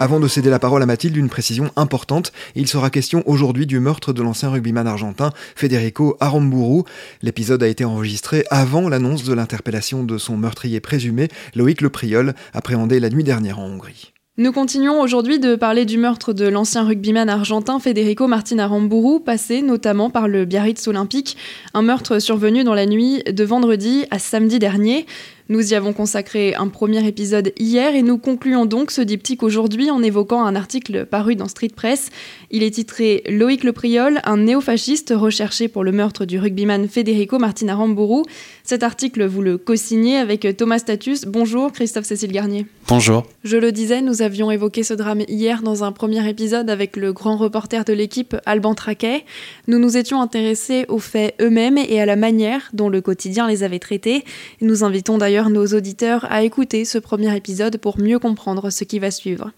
Avant de céder la parole à Mathilde, une précision importante. Il sera question aujourd'hui du meurtre de l'ancien rugbyman argentin Federico Aramburu. L'épisode a été enregistré avant l'annonce de l'interpellation de son meurtrier présumé, Loïc Lepriol, appréhendé la nuit dernière en Hongrie. Nous continuons aujourd'hui de parler du meurtre de l'ancien rugbyman argentin Federico Martin Aramburu, passé notamment par le Biarritz Olympique, un meurtre survenu dans la nuit de vendredi à samedi dernier. Nous y avons consacré un premier épisode hier et nous concluons donc ce diptyque aujourd'hui en évoquant un article paru dans Street Press. Il est titré Loïc Lepriol, un néofasciste recherché pour le meurtre du rugbyman Federico Martin Aramburu. Cet article, vous le co-signez avec Thomas Status. Bonjour Christophe Cécile Garnier. Bonjour. Je le disais, nous avions évoqué ce drame hier dans un premier épisode avec le grand reporter de l'équipe, Alban Traquet. Nous nous étions intéressés aux faits eux-mêmes et à la manière dont le quotidien les avait traités. Nous invitons d'ailleurs nos auditeurs à écouter ce premier épisode pour mieux comprendre ce qui va suivre.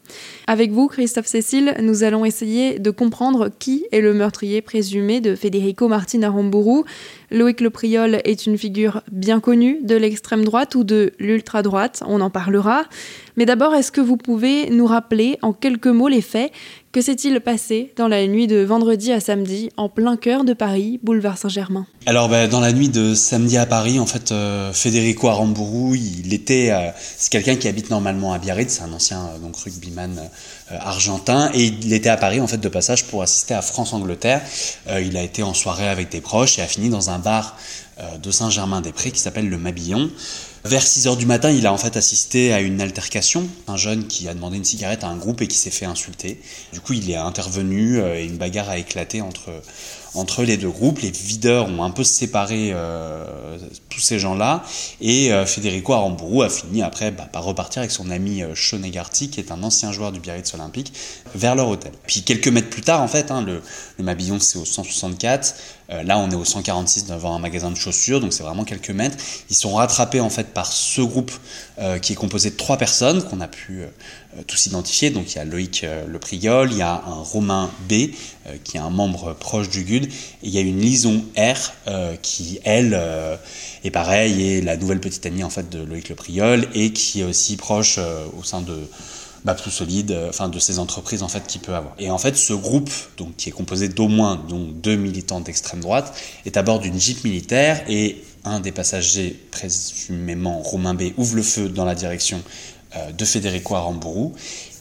Avec vous, Christophe Cécile, nous allons essayer de comprendre qui est le meurtrier présumé de Federico Martin Aramburu. Loïc Lepriol est une figure bien connue de l'extrême droite ou de l'ultra droite, on en parlera. Mais d'abord, est-ce que vous pouvez nous rappeler en quelques mots les faits? Que s'est-il passé dans la nuit de vendredi à samedi, en plein cœur de Paris, boulevard Saint-Germain? Alors, bah, dans la nuit de samedi à Paris, en fait, euh, Federico Aramburu, il était, euh, c'est quelqu'un qui habite normalement à Biarritz, c'est un ancien euh, rugbyman argentin, et il était à Paris en fait de passage pour assister à France-Angleterre. il a été en soirée avec des proches et a fini dans un bar de Saint-Germain-des-Prés qui s'appelle le Mabillon. Vers 6 heures du matin, il a en fait assisté à une altercation. Un jeune qui a demandé une cigarette à un groupe et qui s'est fait insulter. Du coup, il est intervenu euh, et une bagarre a éclaté entre, entre les deux groupes. Les videurs ont un peu séparé euh, tous ces gens-là. Et euh, Federico Aramburu a fini après bah, par repartir avec son ami euh, Sean Egarty, qui est un ancien joueur du Biarritz Olympique, vers leur hôtel. Puis quelques mètres plus tard, en fait, hein, le, Mabillon c'est au 164. Euh, là, on est au 146 devant un magasin de chaussures, donc c'est vraiment quelques mètres. Ils sont rattrapés en fait par ce groupe qui est composé de trois personnes qu'on a pu tous identifier. Donc il y a Loïc Le Priol, il y a un Romain B qui est un membre proche du GUD, et il y a une Lison R qui elle est pareil et la nouvelle petite amie en fait de Loïc Le et qui est aussi proche au sein de bah, plus solide, euh, enfin de ces entreprises en fait qu'il peut avoir. Et en fait, ce groupe, donc qui est composé d'au moins donc deux militants d'extrême droite, est à bord d'une jeep militaire et un des passagers, présumément Romain B, ouvre le feu dans la direction euh, de Federico Aramburu.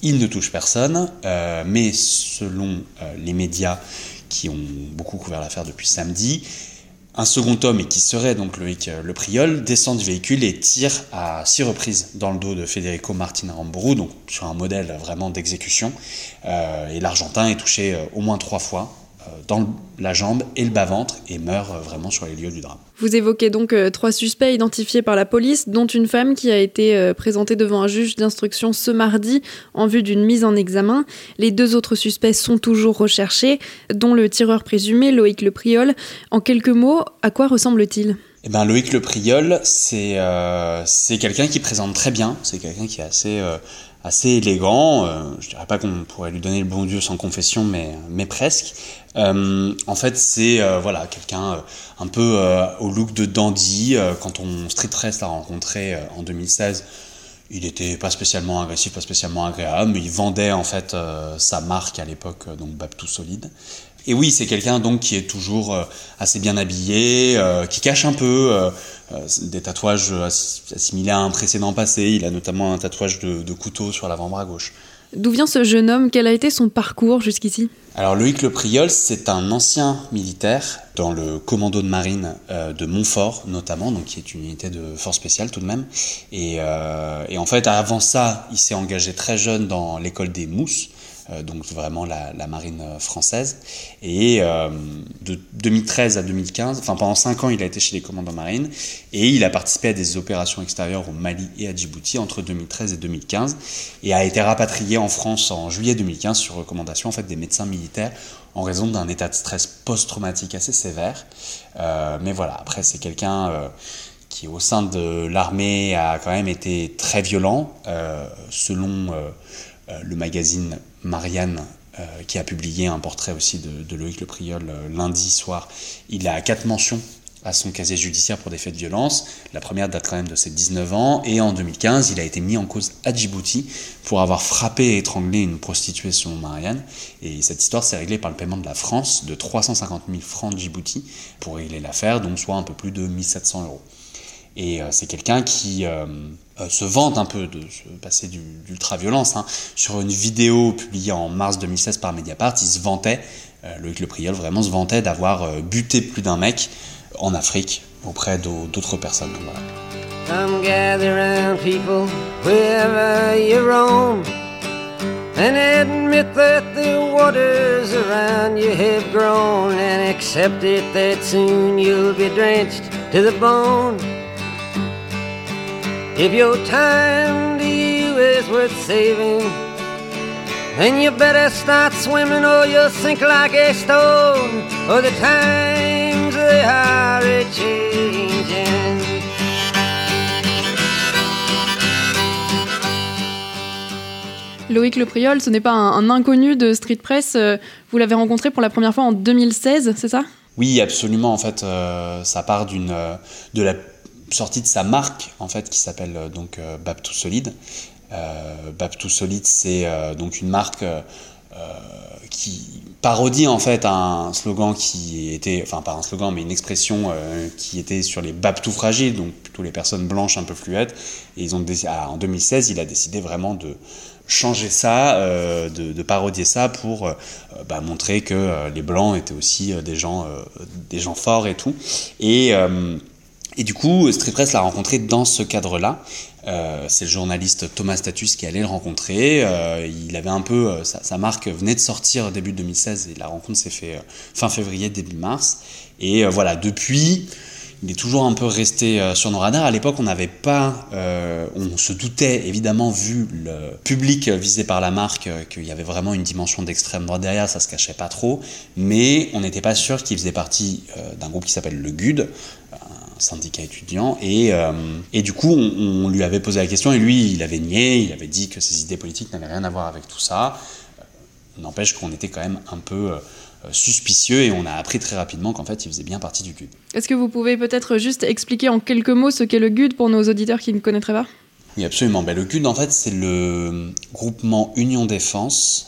Il ne touche personne, euh, mais selon les médias qui ont beaucoup couvert l'affaire depuis samedi, un second homme, et qui serait donc Loïc euh, Le Priol, descend du véhicule et tire à six reprises dans le dos de Federico Martin Aramburu, donc sur un modèle vraiment d'exécution. Euh, et l'Argentin est touché euh, au moins trois fois, dans la jambe et le bas-ventre, et meurt vraiment sur les lieux du drame. Vous évoquez donc euh, trois suspects identifiés par la police, dont une femme qui a été euh, présentée devant un juge d'instruction ce mardi en vue d'une mise en examen. Les deux autres suspects sont toujours recherchés, dont le tireur présumé Loïc Le Priol. En quelques mots, à quoi ressemble-t-il? Eh ben, Loïc Le Priol, c'est euh, quelqu'un qui présente très bien, c'est quelqu'un qui est assez, euh, assez élégant. Euh, je dirais pas qu'on pourrait lui donner le bon Dieu sans confession, mais, mais presque. Euh, en fait, c'est euh, voilà quelqu'un euh, un peu au look de dandy. quand on Street Press l'a rencontré en 2016, il était pas spécialement agressif, pas spécialement agréable, mais il vendait en fait sa marque à l'époque, donc Babtou Solide. Et oui, c'est quelqu'un donc qui est toujours assez bien habillé, qui cache un peu des tatouages assimilés à un précédent passé. Il a notamment un tatouage de, de couteau sur l'avant-bras gauche. D'où vient ce jeune homme? Quel a été son parcours jusqu'ici? Alors Loïc Le Priol, c'est un ancien militaire dans le commando de marine euh, de Montfort notamment, donc qui est une unité de force spéciale tout de même. Et, euh, et en fait, avant ça, il s'est engagé très jeune dans l'école des mousses, euh, donc vraiment la, marine euh, française. Et euh, de 2013 à 2015, enfin pendant 5 ans, il a été chez les commandants marines et il a participé à des opérations extérieures au Mali et à Djibouti entre 2013 et 2015 et a été rapatrié en France en juillet 2015 sur recommandation en fait des médecins militaires en raison d'un état de stress post-traumatique assez sévère. mais voilà, après c'est quelqu'un qui au sein de l'armée a quand même été très violent, selon euh, le magazine Marianne euh, qui a publié un portrait aussi de, Loïc Le Priol euh, lundi soir. Il a quatre mentions à son casier judiciaire pour des faits de violence. La première date quand même de ses 19 ans. Et en 2015, il a été mis en cause à Djibouti pour avoir frappé et étranglé une prostituée selon Marianne. Et cette histoire s'est réglée par le paiement de la France de 350 000 francs de Djibouti pour régler l'affaire, donc soit un peu plus de 1700 euros. Et c'est quelqu'un qui euh, se vante un peu de se passer d'ultra-violence. Hein. Sur une vidéo publiée en mars 2016 par Mediapart, il se vantait, euh, Loïc Le Priol vraiment se vantait d'avoir euh, buté plus d'un mec en Afrique auprès d'autres personnes. Voilà. Come gather around people wherever you roam And admit that the waters around you have grown And accept it that soon you'll be drenched to the bone If your time to you is worth saving, then you better start swimming or you'll sink like a stone. Or the times they are a changing. Loïc Le Priol, ce n'est pas un, un, inconnu de Street Press. Euh, vous l'avez rencontré pour la première fois en 2016, c'est ça? Oui, absolument. En fait, euh, ça part d'une euh, de la sortie de sa marque en fait qui s'appelle euh, donc euh, Bab tout solide. Euh, Bab tout solide, c'est donc une marque qui parodie en fait un slogan qui était, enfin pas un slogan mais une expression qui était sur les Bab tout fragiles, donc plutôt les personnes blanches un peu fluettes. Et ils ont ah, en 2016, il a décidé vraiment de changer ça, de, parodier ça pour bah, montrer que les blancs étaient aussi des gens, des gens forts et tout. Et et du coup, Street Press l'a rencontré dans ce cadre-là. Euh, c'est le journaliste Thomas Status qui allait le rencontrer. Euh, il avait un peu, euh, sa, marque venait de sortir début 2016 et la rencontre s'est faite fin février, début mars. Et voilà, depuis, il est toujours un peu resté sur nos radars. À l'époque, on n'avait pas, on se doutait évidemment vu le public visé par la marque qu'il y avait vraiment une dimension d'extrême droite derrière, ça se cachait pas trop, mais on n'était pas sûr qu'il faisait partie d'un groupe qui s'appelle le GUD, syndicat étudiant. Et, euh, et du coup, on, lui avait posé la question et lui, il avait nié, il avait dit que ses idées politiques n'avaient rien à voir avec tout ça. Euh, n'empêche qu'on était quand même un peu euh, suspicieux et on a appris très rapidement qu'en fait, il faisait bien partie du GUD. Est-ce que vous pouvez peut-être juste expliquer en quelques mots ce qu'est le GUD pour nos auditeurs qui ne connaîtraient pas? Oui, absolument. Ben, le GUD, en fait, c'est le groupement Union Défense,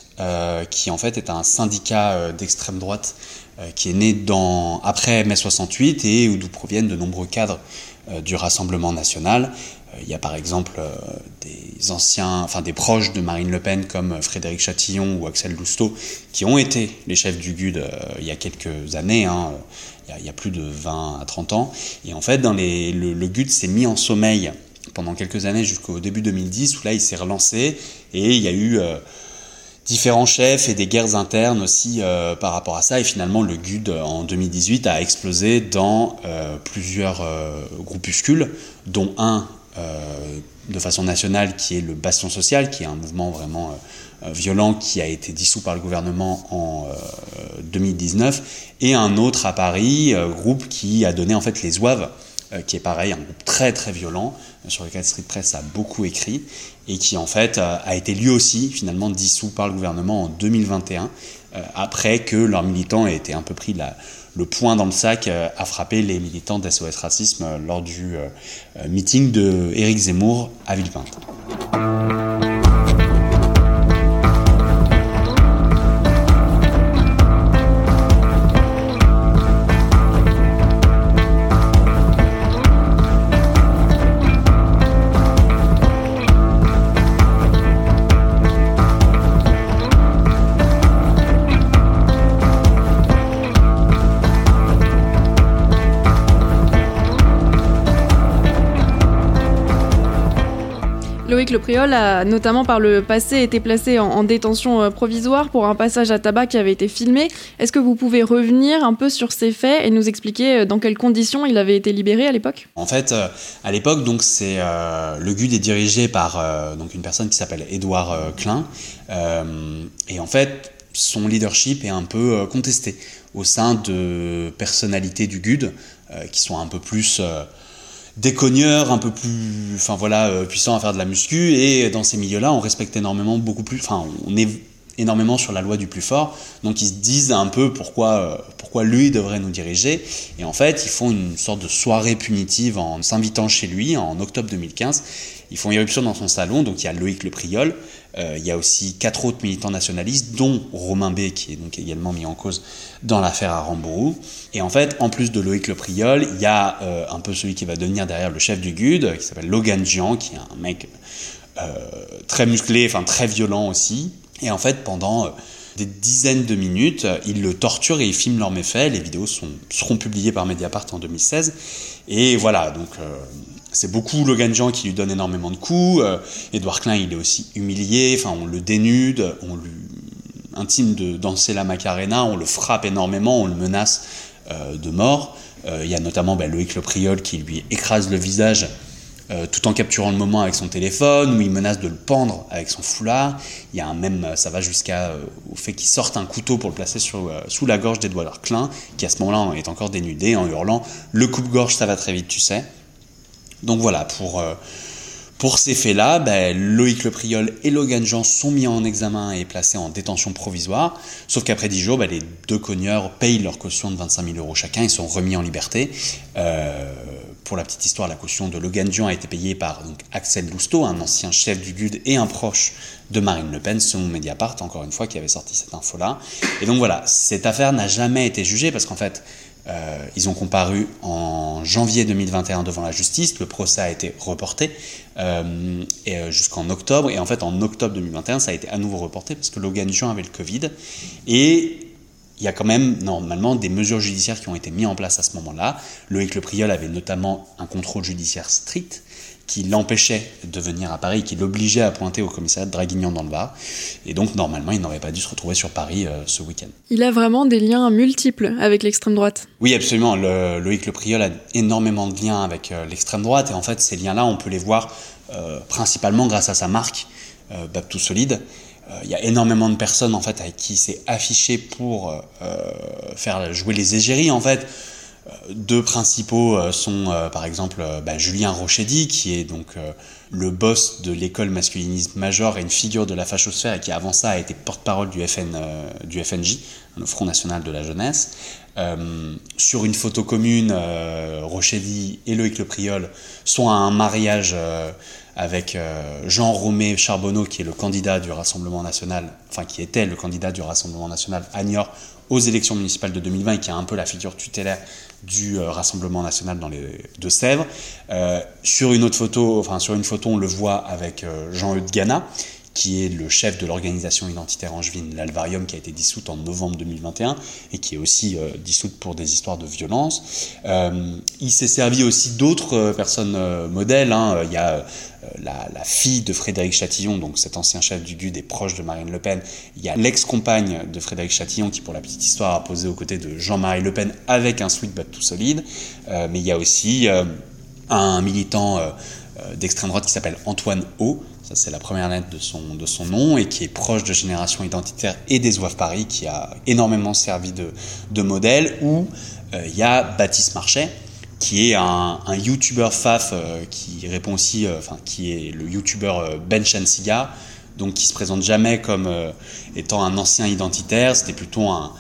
qui en fait est un syndicat d'extrême droite qui est né après mai 68 et d'où proviennent de nombreux cadres euh, du Rassemblement national. Euh, il y a par exemple des anciens, enfin des proches de Marine Le Pen comme Frédéric Chatillon ou Axel Lousteau qui ont été les chefs du GUD il y a quelques années, hein, il, y a, plus de 20 à 30 ans. Et en fait, le, le GUD s'est mis en sommeil pendant quelques années jusqu'au début 2010 où là il s'est relancé et il y a eu différents chefs et des guerres internes aussi euh, par rapport à ça. Et finalement, le GUD en 2018 a explosé dans euh, plusieurs euh, groupuscules, dont un de façon nationale qui est le Bastion Social, qui est un mouvement vraiment violent qui a été dissous par le gouvernement en 2019, et un autre à Paris, groupe qui a donné en fait les Zouaves euh, qui est pareil, un groupe très très violent, euh, sur lequel Street Press a beaucoup écrit, et qui en fait euh, a été lui aussi finalement dissous par le gouvernement en 2021, après que leurs militants aient été un peu pris le point dans le sac à frapper les militants d'SOS Racisme lors du meeting de Zemmour à Villepinte. Le Priol a notamment par le passé été placé en, détention provisoire pour un passage à tabac qui avait été filmé. Est-ce que vous pouvez revenir un peu sur ces faits et nous expliquer dans quelles conditions il avait été libéré à l'époque? En fait, à l'époque, donc c'est le GUD est dirigé par donc une personne qui s'appelle Édouard Klein et en fait son leadership est un peu contesté au sein de personnalités du GUD qui sont un peu plus des cogneurs un peu plus enfin voilà euh, puissants à faire de la muscu. Et dans ces milieux-là on respecte énormément beaucoup plus enfin on est énormément sur la loi du plus fort. Donc ils se disent un peu pourquoi euh, pourquoi lui devrait nous diriger. Et en fait ils font une sorte de soirée punitive en s'invitant chez lui en octobre 2015 ils font éruption dans son salon. Donc il y a Loïc Le Priol il y a aussi quatre autres militants nationalistes, dont Romain B, qui est donc également mis en cause dans l'affaire à Rambourou. Et en fait, en plus de Loïc Le Priol, il y a euh, un peu celui qui va devenir derrière le chef du GUD, qui s'appelle Logan Jean, qui est un mec euh, très musclé, enfin très violent aussi. Et en fait, pendant des dizaines de minutes, ils le torturent et ils filment leurs méfaits. Les vidéos seront publiées par Mediapart en 2016. Et voilà, donc c'est beaucoup Logan Jean qui lui donne énormément de coups. Euh, Edouard Klein, il est aussi humilié. Enfin, on le dénude, on lui intime de danser la Macarena, on le frappe énormément, on le menace euh, de mort. Euh, il y a notamment ben, Loïc Le Priol qui lui écrase le visage tout en capturant le moment avec son téléphone, où il menace de le pendre avec son foulard. Il y a un même, ça va jusqu'à au fait qu'il sorte un couteau pour le placer sous la gorge d'Edouard Klein, qui à ce moment-là est encore dénudé en hurlant Le coupe-gorge, ça va très vite, tu sais. Donc voilà, pour, euh, ces faits-là, ben, Loïc Le Priol et Logan Jean sont mis en examen et placés en détention provisoire. Sauf qu'après 10 jours, ben, les deux cogneurs payent leur caution de 25 000 euros chacun et sont remis en liberté. Euh, pour la petite histoire, la caution de Logan Jean a été payée par Axel Lousteau, un ancien chef du GUD et un proche de Marine Le Pen, selon Mediapart, encore une fois, qui avait sorti cette info-là. Et donc voilà, cette affaire n'a jamais été jugée parce qu'en fait, euh, ils ont comparu en janvier 2021 devant la justice. Le procès a été reporté euh, euh, jusqu'en octobre. Et en fait, en octobre 2021, ça a été à nouveau reporté parce que Logan Jean avait le Covid. Et il y a quand même normalement des mesures judiciaires qui ont été mises en place à ce moment-là. Loïc Le Priol avait notamment un contrôle judiciaire strict qui l'empêchait de venir à Paris, qui l'obligeait à pointer au commissariat de Draguignan dans le Var. Et donc, normalement, il n'aurait pas dû se retrouver sur Paris euh, ce week-end. Il a vraiment des liens multiples avec l'extrême droite. Oui, absolument. Le, Loïc Le Priol a énormément de liens avec euh, l'extrême droite. Et en fait, ces liens-là, on peut les voir euh, principalement grâce à sa marque, Baptou Solide. Il y a énormément de personnes en fait avec qui s'est affiché pour faire jouer les égéries en fait deux principaux euh, sont euh, par exemple euh, bah, Julien Rochedi, qui est donc le boss de l'école masculinisme major et une figure de la fachosphère et qui avant ça a été porte-parole du, FN, du FNJ, le Front National de la Jeunesse. sur une photo commune, Rochedi et Loïc Le Priol sont à un mariage avec Jean Romé Charbonneau, qui est le candidat du Rassemblement National, enfin qui était le candidat du Rassemblement National à Niort aux élections municipales de 2020 et qui est un peu la figure tutélaire du euh, Rassemblement national dans les Deux-Sèvres. Euh, sur une autre photo, enfin sur une photo, on le voit avec euh, Jean-Eudes Gana, qui est le chef de l'organisation identitaire angevine, l'Alvarium, qui a été dissoute en novembre 2021 et qui est aussi dissoute pour des histoires de violence. il s'est servi aussi d'autres personnes modèles. Hein. Il y a euh, la, fille de Frédéric Chatillon, donc cet ancien chef du GUD est proche de Marine Le Pen. Il y a l'ex-compagne de Frédéric Chatillon qui, pour la petite histoire, a posé aux côtés de Jean-Marie Le Pen avec un sweet but tout solide. Euh, mais il y a aussi euh, un militant d'extrême droite qui s'appelle Antoine O. Ça, c'est la première lettre de son, de son nom et qui est proche de Génération Identitaire et des Oeufs Paris, qui a énormément servi de, de modèle. Ou il y a Baptiste Marchais qui est un, un YouTuber faf euh, qui répond aussi, euh, enfin qui est le YouTuber euh, Ben Shansiga, donc qui se présente jamais comme étant un ancien identitaire, c'était plutôt un,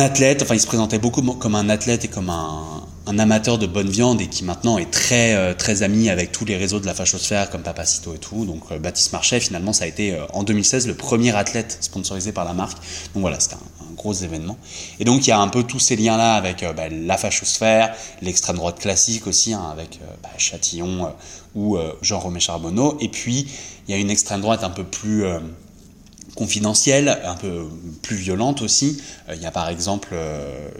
athlète, enfin il se présentait beaucoup comme un athlète et comme un, un amateur de bonne viande et qui maintenant est très très ami avec tous les réseaux de la fachosphère comme Papacito et tout. Donc Baptiste Marchais finalement ça a été en 2016 le premier athlète sponsorisé par la marque. Donc voilà, c'était un, gros événements. Et donc il y a un peu tous ces liens-là avec euh, bah, la fachosphère, l'extrême droite classique aussi, hein, avec euh, bah, Châtillon euh, ou Jean-Romé Charbonneau. Et puis il y a une extrême droite un peu plus confidentielles, un peu plus violentes aussi. Il y a par exemple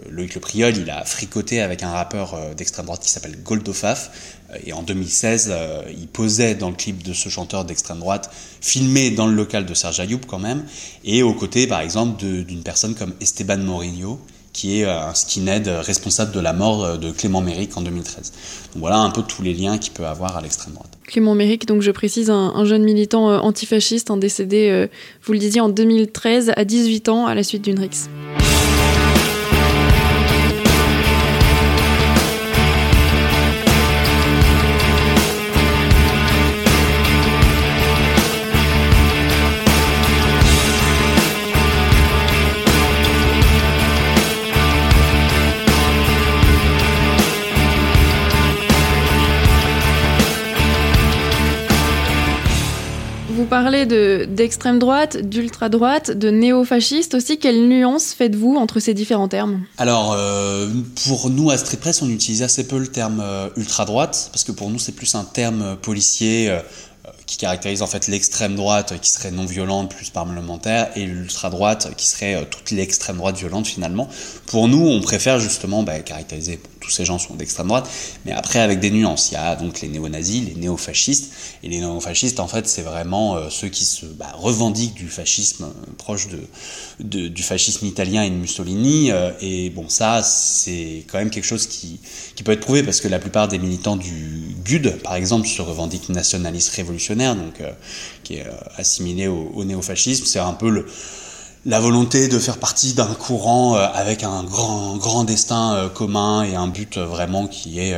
Loïc Le Priol, il a fricoté avec un rappeur d'extrême droite qui s'appelle Goldofaf, et en 2016, il posait dans le clip de ce chanteur d'extrême droite, filmé dans le local de Serge Ayoub quand même, et aux côtés par exemple d'une personne comme Esteban Morillo, qui est euh, un skinhead responsable de la mort euh, de Clément Méric en 2013. Donc voilà un peu tous les liens qu'il peut avoir à l'extrême droite. Clément Méric, donc je précise, un, jeune militant euh, antifasciste, un décédé, vous le disiez, en 2013 à 18 ans à la suite d'une rixe. Parlez d'extrême droite, d'ultra droite, de néo-fasciste aussi. Quelle nuance faites-vous entre ces différents termes? Alors, euh, pour nous à Street Press, on utilise assez peu le terme euh, ultra droite parce que pour nous c'est plus un terme policier. Euh, qui caractérise en fait l'extrême droite qui serait non violente plus parlementaire et l'ultra droite qui serait toute l'extrême droite violente finalement. Pour nous, on préfère justement bah, caractériser tous ces gens sont d'extrême droite, mais après avec des nuances. Il y a donc les néo-nazis, les néo-fascistes, et les néo-fascistes, en fait, c'est vraiment euh, ceux qui se bah, revendiquent du fascisme euh, proche de, du fascisme italien et de Mussolini. Euh, et bon, ça, c'est quand même quelque chose qui, qui peut être prouvé parce que la plupart des militants du GUD, par exemple, se revendiquent nationalistes révolutionnaires, donc qui est assimilé au, au néo-fascisme. C'est un peu le la volonté de faire partie d'un courant euh, avec un grand, grand destin euh, commun et un but euh, vraiment qui est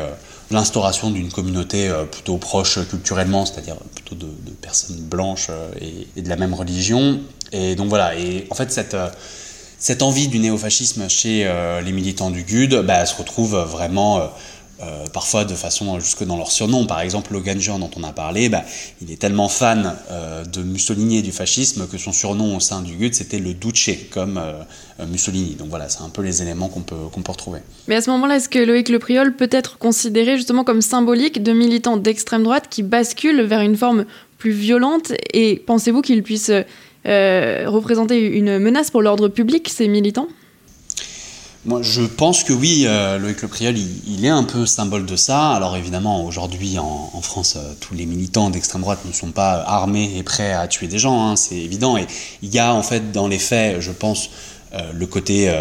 l'instauration d'une communauté plutôt proche culturellement, c'est-à-dire plutôt de, personnes blanches et, de la même religion. Et donc voilà, et en fait cette, cette envie du néofascisme chez les militants du GUD bah, se retrouve vraiment euh, parfois de façon jusque dans leur surnom. Par exemple, Logan Jean, dont on a parlé, bah, il est tellement fan euh, de Mussolini et du fascisme que son surnom au sein du GUD, c'était le Duce, comme euh, Mussolini. Donc voilà, c'est un peu les éléments qu'on peut, qu'on peut retrouver. Mais à ce moment-là, est-ce que Loïc Le Priol peut être considéré justement comme symbolique de militants d'extrême droite qui basculent vers une forme plus violente? Et pensez-vous qu'il puisse représenter une menace pour l'ordre public, ces militants? Moi, je pense que oui, euh, Loïc Le Priol, il, est un peu symbole de ça. Alors évidemment, aujourd'hui en, France, euh, tous les militants d'extrême droite ne sont pas armés et prêts à tuer des gens, hein, c'est évident. Et il y a en fait dans les faits, je pense, euh, le côté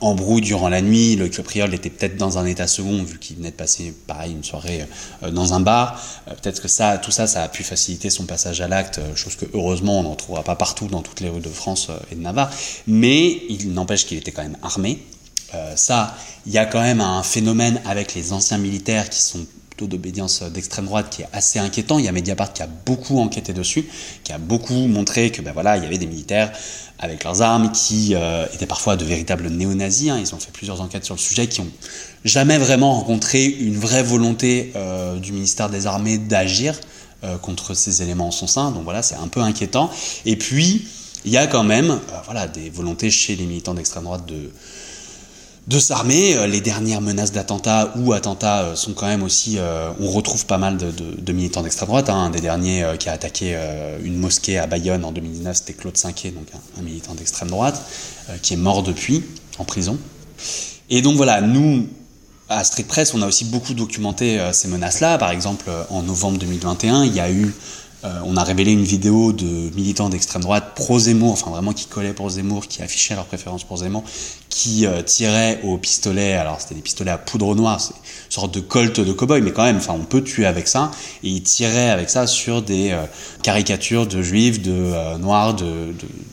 embrouille durant la nuit. Loïc Le Priol était peut-être dans un état second vu qu'il venait de passer, pareil, une soirée dans un bar. peut-être que ça, tout ça, ça a pu faciliter son passage à l'acte, chose que heureusement on n'en trouvera pas partout dans toutes les rues de France et de Navarre. Mais il n'empêche qu'il était quand même armé. Euh, ça, il y a quand même un phénomène avec les anciens militaires qui sont plutôt d'obédience d'extrême droite qui est assez inquiétant. Il y a Mediapart qui a beaucoup enquêté dessus, qui a beaucoup montré que ben voilà, il y avait des militaires avec leurs armes qui euh, étaient parfois de véritables néo-nazis. Hein. Ils ont fait plusieurs enquêtes sur le sujet qui ont jamais vraiment rencontré une vraie volonté euh, du ministère des Armées d'agir contre ces éléments en son sein. Donc voilà, c'est un peu inquiétant. Et puis, il y a quand même voilà, des volontés chez les militants d'extrême droite de de s'armer. Euh, les dernières menaces d'attentats ou attentats euh, sont quand même aussi. Euh, on retrouve pas mal de, militants d'extrême droite. Hein. Un des derniers qui a attaqué une mosquée à Bayonne en 2019, c'était Claude Cinquet, donc un, militant d'extrême droite, qui est mort depuis en prison. Et donc voilà, nous, à Street Press, on a aussi beaucoup documenté ces menaces-là. Par exemple, en novembre 2021, il y a eu euh, on a révélé une vidéo de militants d'extrême droite pro-Zemmour, enfin vraiment qui collaient pour Zemmour, qui affichaient leur préférence pour Zemmour, qui euh, tiraient au pistolet, alors c'était des pistolets à poudre noire, c'est une sorte de colt de cow-boy, mais quand même, enfin on peut tuer avec ça, et ils tiraient avec ça sur des euh, caricatures de juifs, de noirs,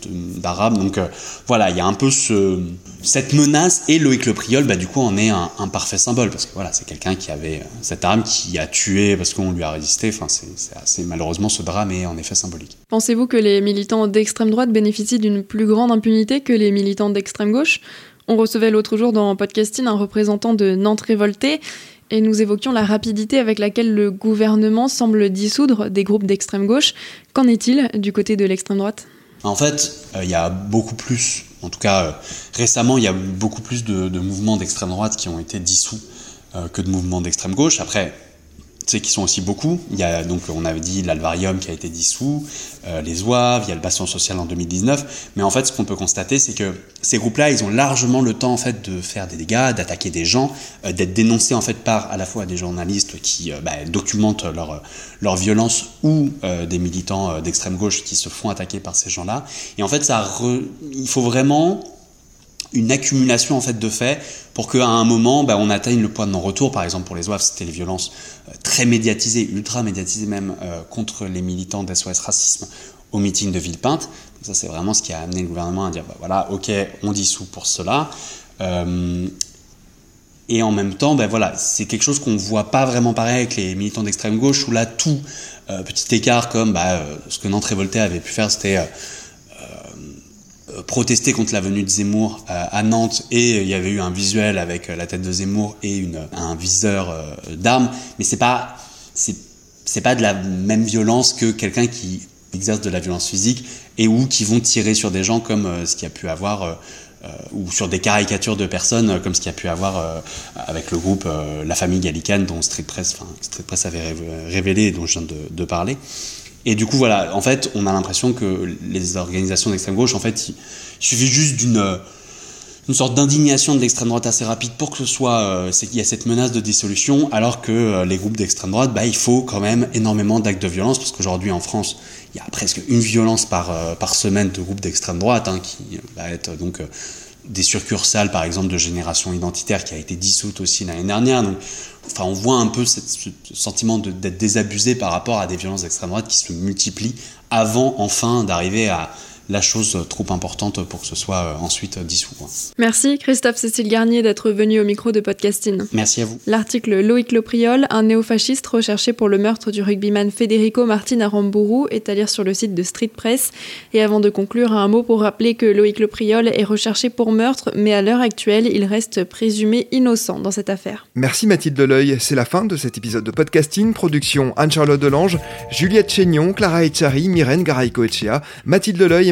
d'arabes, de, donc voilà, il y a un peu ce, cette menace, et Loïc Le Priol, bah, du coup, en est un, un parfait symbole, parce que voilà, c'est quelqu'un qui avait cette arme, qui a tué parce qu'on lui a résisté, enfin c'est assez malheureusement ce drame est en effet symbolique. Pensez-vous que les militants d'extrême droite bénéficient d'une plus grande impunité que les militants d'extrême gauche? On recevait l'autre jour dans Podcasting un représentant de Nantes révolté et nous évoquions la rapidité avec laquelle le gouvernement semble dissoudre des groupes d'extrême gauche. Qu'en est-il du côté de l'extrême droite? En fait, euh, il y a beaucoup plus, en tout cas euh, récemment, il y a beaucoup plus de, mouvements d'extrême droite qui ont été dissous euh, que de mouvements d'extrême gauche. Après, qui sont aussi beaucoup. Il y a donc, on avait dit l'Alvarium qui a été dissous, euh, les Oeuvres, il y a le Bastion Social en 2019. Mais en fait, ce qu'on peut constater, c'est que ces groupes-là, ils ont largement le temps en fait de faire des dégâts, d'attaquer des gens, euh, d'être dénoncés en fait par à la fois des journalistes qui euh, bah, documentent leur leur violence ou des militants d'extrême gauche qui se font attaquer par ces gens-là. Et en fait, ça, il faut vraiment une accumulation en fait de faits pour qu'à un moment bah, on atteigne le point de non-retour. Par exemple pour les OAF, c'était les violences euh, très médiatisées, ultra médiatisées même euh, contre les militants d'SOS Racisme au meeting de Villepinte. ça c'est vraiment ce qui a amené le gouvernement à dire bah, voilà ok on dissout pour cela. Euh, et en même temps, ben voilà, c'est quelque chose qu'on voit pas vraiment pareil avec les militants d'extrême gauche, où là tout petit écart comme bah, ce que Nantes Révolté avait pu faire, c'était protester contre la venue de Zemmour euh, à Nantes et il y avait eu un visuel avec euh, la tête de Zemmour et un viseur euh, d'armes, mais c'est pas c'est pas de la même violence que quelqu'un qui exerce de la violence physique et ou qui vont tirer sur des gens comme ce qu'il y a pu avoir ou sur des caricatures de personnes comme ce qu'il y a pu avoir avec le groupe La Famille Gallicane dont Street Press, Street Press avait révélé et dont je viens de parler. Et du coup, voilà, en fait, on a l'impression que les organisations d'extrême gauche, en fait, il, suffit juste d'une une sorte d'indignation de l'extrême droite assez rapide pour que ce soit, euh, il y a cette menace de dissolution, alors que euh, les groupes d'extrême droite, bah, il faut quand même énormément d'actes de violence, parce qu'aujourd'hui en France, il y a presque une violence par, euh, par semaine de groupes d'extrême droite, hein, qui va être donc des succursales, par exemple, de génération identitaire qui a été dissoute aussi l'année dernière. Donc, enfin, on voit un peu ce sentiment d'être désabusé par rapport à des violences d'extrême droite qui se multiplient avant, enfin, d'arriver à, la chose trop importante pour que ce soit euh, ensuite dissous. Merci Christophe Cécile Garnier d'être venu au micro de Podcasting. Merci à vous. L'article Loïc Lopriol, un néofasciste recherché pour le meurtre du rugbyman Federico Martin Aramburu est à lire sur le site de Street Press. Et avant de conclure, un mot pour rappeler que Loïc Lopriol est recherché pour meurtre, mais à l'heure actuelle, il reste présumé innocent dans cette affaire. Merci Mathilde Deleuil, c'est la fin de cet épisode de Podcasting. Production Anne-Charlotte Delange, Juliette Chénion, Clara Echari, Myrène Garay-Coetchea, Mathilde Deleuil et